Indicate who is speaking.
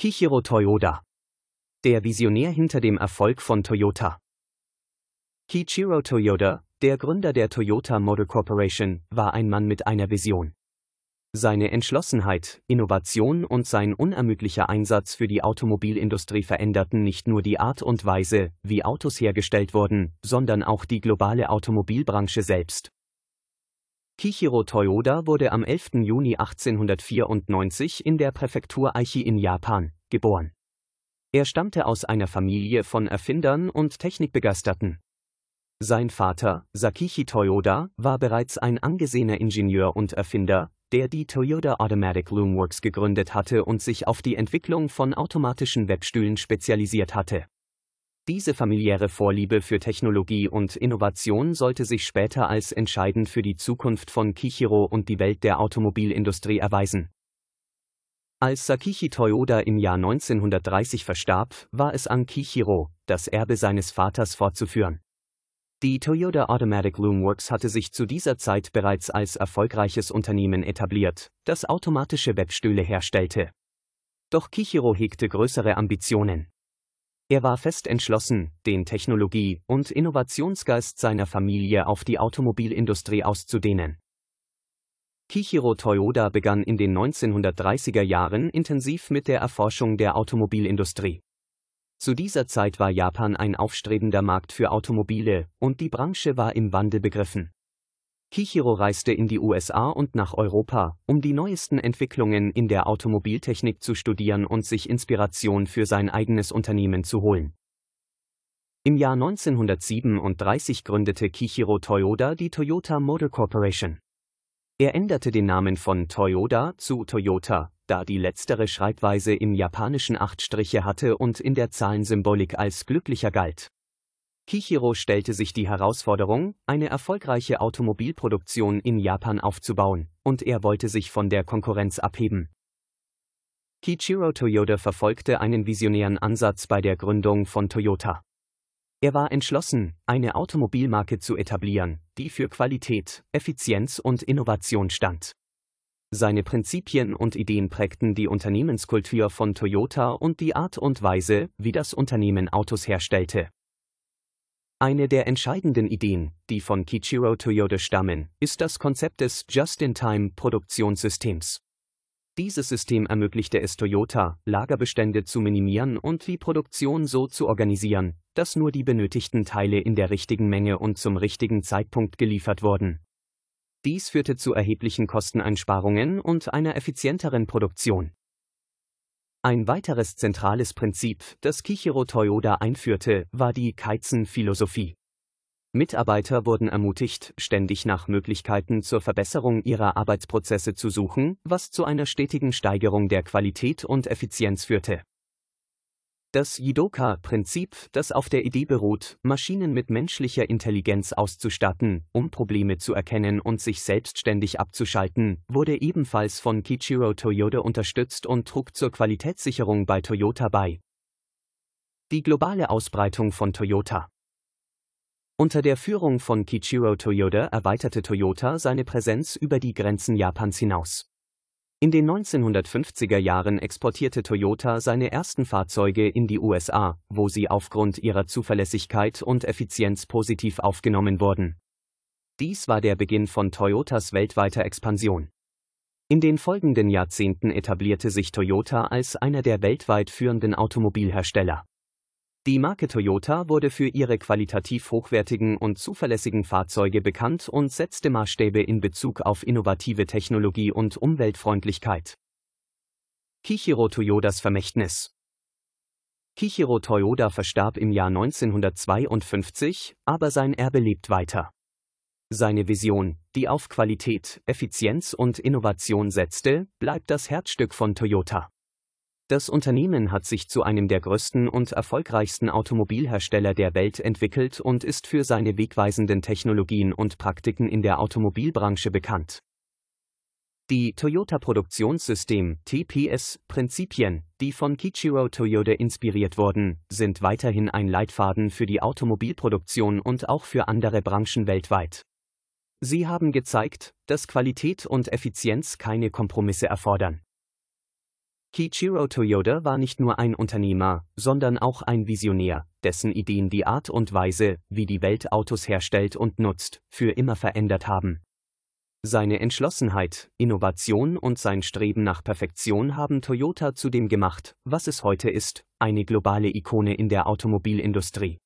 Speaker 1: Kichiro Toyoda. Der Visionär hinter dem Erfolg von Toyota. Kichiro Toyoda, der Gründer der Toyota Motor Corporation, war ein Mann mit einer Vision. Seine Entschlossenheit, Innovation und sein unermüdlicher Einsatz für die Automobilindustrie veränderten nicht nur die Art und Weise, wie Autos hergestellt wurden, sondern auch die globale Automobilbranche selbst. Kichiro Toyoda wurde am 11. Juni 1894 in der Präfektur Aichi in Japan geboren. Er stammte aus einer Familie von Erfindern und Technikbegeisterten. Sein Vater, Sakichi Toyoda, war bereits ein angesehener Ingenieur und Erfinder, der die Toyota Automatic Loomworks gegründet hatte und sich auf die Entwicklung von automatischen Webstühlen spezialisiert hatte. Diese familiäre Vorliebe für Technologie und Innovation sollte sich später als entscheidend für die Zukunft von Kichiro und die Welt der Automobilindustrie erweisen. Als Sakichi Toyoda im Jahr 1930 verstarb, war es an Kichiro, das Erbe seines Vaters fortzuführen. Die Toyota Automatic Loomworks hatte sich zu dieser Zeit bereits als erfolgreiches Unternehmen etabliert, das automatische Webstühle herstellte. Doch Kichiro hegte größere Ambitionen. Er war fest entschlossen, den Technologie- und Innovationsgeist seiner Familie auf die Automobilindustrie auszudehnen. Kichiro Toyoda begann in den 1930er Jahren intensiv mit der Erforschung der Automobilindustrie. Zu dieser Zeit war Japan ein aufstrebender Markt für Automobile, und die Branche war im Wandel begriffen. Kichiro reiste in die USA und nach Europa, um die neuesten Entwicklungen in der Automobiltechnik zu studieren und sich Inspiration für sein eigenes Unternehmen zu holen. Im Jahr 1937 gründete Kichiro Toyoda die Toyota Motor Corporation. Er änderte den Namen von Toyota zu Toyota, da die letztere Schreibweise im Japanischen acht Striche hatte und in der Zahlensymbolik als glücklicher galt. Kichiro stellte sich die Herausforderung, eine erfolgreiche Automobilproduktion in Japan aufzubauen, und er wollte sich von der Konkurrenz abheben. Kichiro Toyoda verfolgte einen visionären Ansatz bei der Gründung von Toyota. Er war entschlossen, eine Automobilmarke zu etablieren, die für Qualität, Effizienz und Innovation stand. Seine Prinzipien und Ideen prägten die Unternehmenskultur von Toyota und die Art und Weise, wie das Unternehmen Autos herstellte. Eine der entscheidenden Ideen, die von Kichiro Toyota stammen, ist das Konzept des Just-in-Time-Produktionssystems. Dieses System ermöglichte es Toyota, Lagerbestände zu minimieren und die Produktion so zu organisieren, dass nur die benötigten Teile in der richtigen Menge und zum richtigen Zeitpunkt geliefert wurden. Dies führte zu erheblichen Kosteneinsparungen und einer effizienteren Produktion. Ein weiteres zentrales Prinzip, das Kichiro Toyoda einführte, war die Kaizen-Philosophie. Mitarbeiter wurden ermutigt, ständig nach Möglichkeiten zur Verbesserung ihrer Arbeitsprozesse zu suchen, was zu einer stetigen Steigerung der Qualität und Effizienz führte. Das Jidoka-Prinzip, das auf der Idee beruht, Maschinen mit menschlicher Intelligenz auszustatten, um Probleme zu erkennen und sich selbstständig abzuschalten, wurde ebenfalls von Kichiro Toyoda unterstützt und trug zur Qualitätssicherung bei Toyota bei. Die globale Ausbreitung von Toyota Unter der Führung von Kichiro Toyoda erweiterte Toyota seine Präsenz über die Grenzen Japans hinaus. In den 1950er Jahren exportierte Toyota seine ersten Fahrzeuge in die USA, wo sie aufgrund ihrer Zuverlässigkeit und Effizienz positiv aufgenommen wurden. Dies war der Beginn von Toyotas weltweiter Expansion. In den folgenden Jahrzehnten etablierte sich Toyota als einer der weltweit führenden Automobilhersteller. Die Marke Toyota wurde für ihre qualitativ hochwertigen und zuverlässigen Fahrzeuge bekannt und setzte Maßstäbe in Bezug auf innovative Technologie und Umweltfreundlichkeit. Kichiro Toyodas Vermächtnis Kichiro Toyoda verstarb im Jahr 1952, aber sein Erbe lebt weiter. Seine Vision, die auf Qualität, Effizienz und Innovation setzte, bleibt das Herzstück von Toyota. Das Unternehmen hat sich zu einem der größten und erfolgreichsten Automobilhersteller der Welt entwickelt und ist für seine wegweisenden Technologien und Praktiken in der Automobilbranche bekannt. Die Toyota Produktionssystem TPS Prinzipien, die von Kichiro Toyota inspiriert wurden, sind weiterhin ein Leitfaden für die Automobilproduktion und auch für andere Branchen weltweit. Sie haben gezeigt, dass Qualität und Effizienz keine Kompromisse erfordern. Kiichiro Toyoda war nicht nur ein Unternehmer, sondern auch ein Visionär, dessen Ideen die Art und Weise, wie die Welt Autos herstellt und nutzt, für immer verändert haben. Seine Entschlossenheit, Innovation und sein Streben nach Perfektion haben Toyota zu dem gemacht, was es heute ist, eine globale Ikone in der Automobilindustrie.